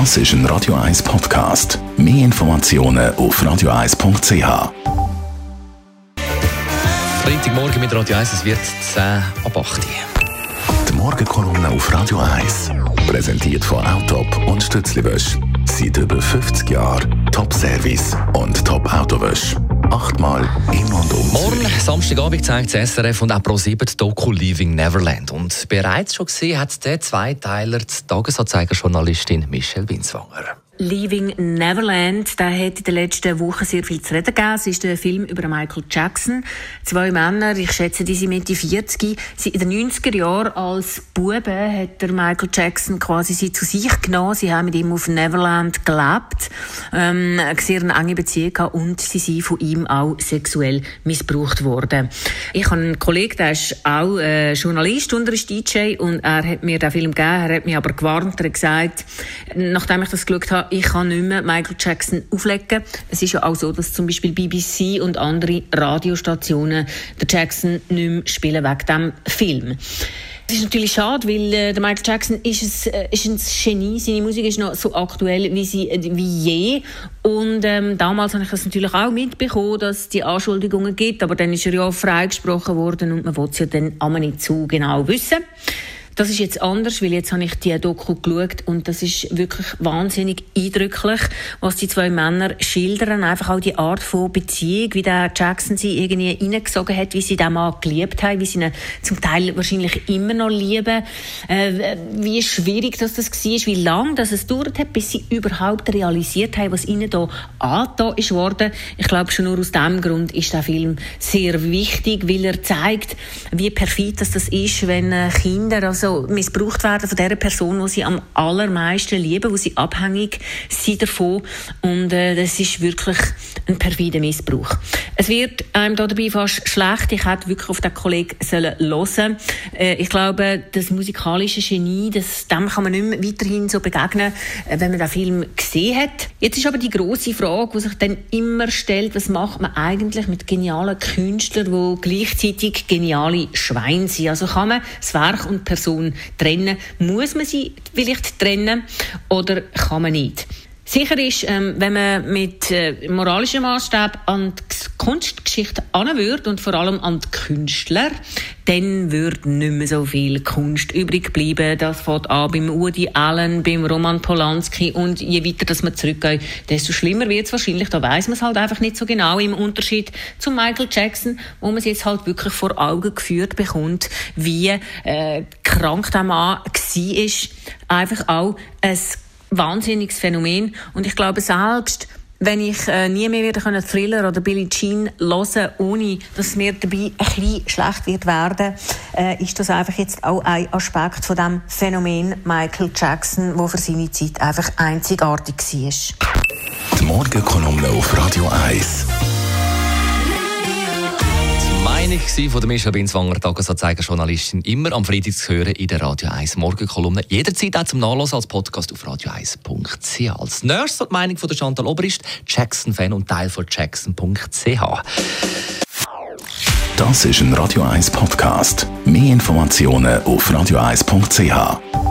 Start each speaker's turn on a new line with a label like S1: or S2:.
S1: Das ist ein Radio 1 Podcast. Mehr Informationen auf radio1.ch.
S2: Freitagmorgen mit Radio 1, es wird 10 ab 8
S1: Die Morgenkolumne auf Radio 1. Präsentiert von Autop und Stützliwösch. Seit über 50 Jahren Top-Service und Top-Autowösch. Achtmal im und um
S2: Morgen. Samstagabend, zeigt das SRF und auch Pro7 die Doku Leaving Neverland. Und bereits schon gesehen hat der Zweiteiler die Tagesanzeiger-Journalistin Michelle Binswanger.
S3: Leaving Neverland, der hat in den letzten Wochen sehr viel zu reden gegeben. Es ist der Film über Michael Jackson. Zwei Männer, ich schätze, die sind Mitte 40. Sie in den 90er Jahren als Buben hat der Michael Jackson quasi sie zu sich genommen. Sie haben mit ihm auf Neverland gelebt, ähm, eine sehr enge Beziehung gehabt und sie sind von ihm auch sexuell missbraucht worden. Ich habe einen Kollegen, der ist auch äh, Journalist und er ist DJ und er hat mir den Film gegeben, er hat mich aber gewarnt, er hat gesagt, nachdem ich das geschaut habe, ich kann nicht mehr Michael Jackson auflegen. Es ist ja auch so, dass zum Beispiel BBC und andere Radiostationen den Jackson nicht mehr spielen wegen diesem Film. Es ist natürlich schade, weil äh, der Michael Jackson ist, ein, äh, ist ein Genie. Seine Musik ist noch so aktuell wie, sie, äh, wie je. Und ähm, damals habe ich das natürlich auch mitbekommen, dass es die Anschuldigungen gibt. Aber dann ist er ja freigesprochen worden und man will es ja dann aber nicht zu genau wissen. Das ist jetzt anders, weil jetzt habe ich die Doku geschaut und das ist wirklich wahnsinnig eindrücklich, was die zwei Männer schildern. Einfach auch die Art von Beziehung, wie der Jackson sie irgendwie reingesogen hat, wie sie den Mann geliebt haben, wie sie ihn zum Teil wahrscheinlich immer noch lieben, äh, wie schwierig das, das war, wie lange das es dauert hat, bis sie überhaupt realisiert haben, was ihnen da angetan ist worden. Ich glaube, schon nur aus diesem Grund ist der Film sehr wichtig, weil er zeigt, wie perfid das, das ist, wenn äh, Kinder also missbraucht werden von der Person, die sie am allermeisten lieben, wo sie abhängig sind davon. Und äh, das ist wirklich ein perfider Missbrauch. Es wird einem da dabei fast schlecht. Ich hätte wirklich auf den Kollegen sollen hören. Äh, ich glaube, das musikalische Genie, das, dem kann man nicht mehr weiterhin so begegnen, äh, wenn man den Film gesehen hat. Jetzt ist aber die große Frage, die sich dann immer stellt, was macht man eigentlich mit genialen Künstlern, die gleichzeitig geniale Schweine sind? Also kann man das Werk und die Person trennen? Muss man sie vielleicht trennen oder kann man nicht? Sicher ist, ähm, wenn man mit äh, moralischem Maßstab an die Kunstgeschichte anwürd und vor allem an die Künstler, dann würde nicht mehr so viel Kunst übrig bleiben. Das fängt an beim Woody Allen, beim Roman Polanski und je weiter dass man zurückgeht, desto schlimmer wird es wahrscheinlich. Da weiß man es halt einfach nicht so genau im Unterschied zu Michael Jackson, wo man es jetzt halt wirklich vor Augen geführt bekommt, wie äh, krank der Mann war. Einfach auch ein wahnsinniges Phänomen. Und ich glaube, selbst wenn ich äh, nie mehr wieder können Thriller oder Billie Jean hören ohne dass mir dabei ein bisschen schlecht wird werden, äh, ist das einfach jetzt auch ein Aspekt von dem Phänomen Michael Jackson, wo für seine Zeit einfach einzigartig war.
S1: Die Morgenkolumne auf Radio 1.
S2: Meinung von der Michelle Binswanger, Tagesanzeiger-Journalistin, immer am Freitag zu hören in der Radio 1 Morgenkolumne. Jederzeit auch zum Nachlesen als Podcast auf radio1.ch. Als nächstes die Meinung von der Chantal Oberist, Jackson-Fan und Teil von jackson.ch.
S1: Das ist ein Radio 1 Podcast. Mehr Informationen auf radio1.ch.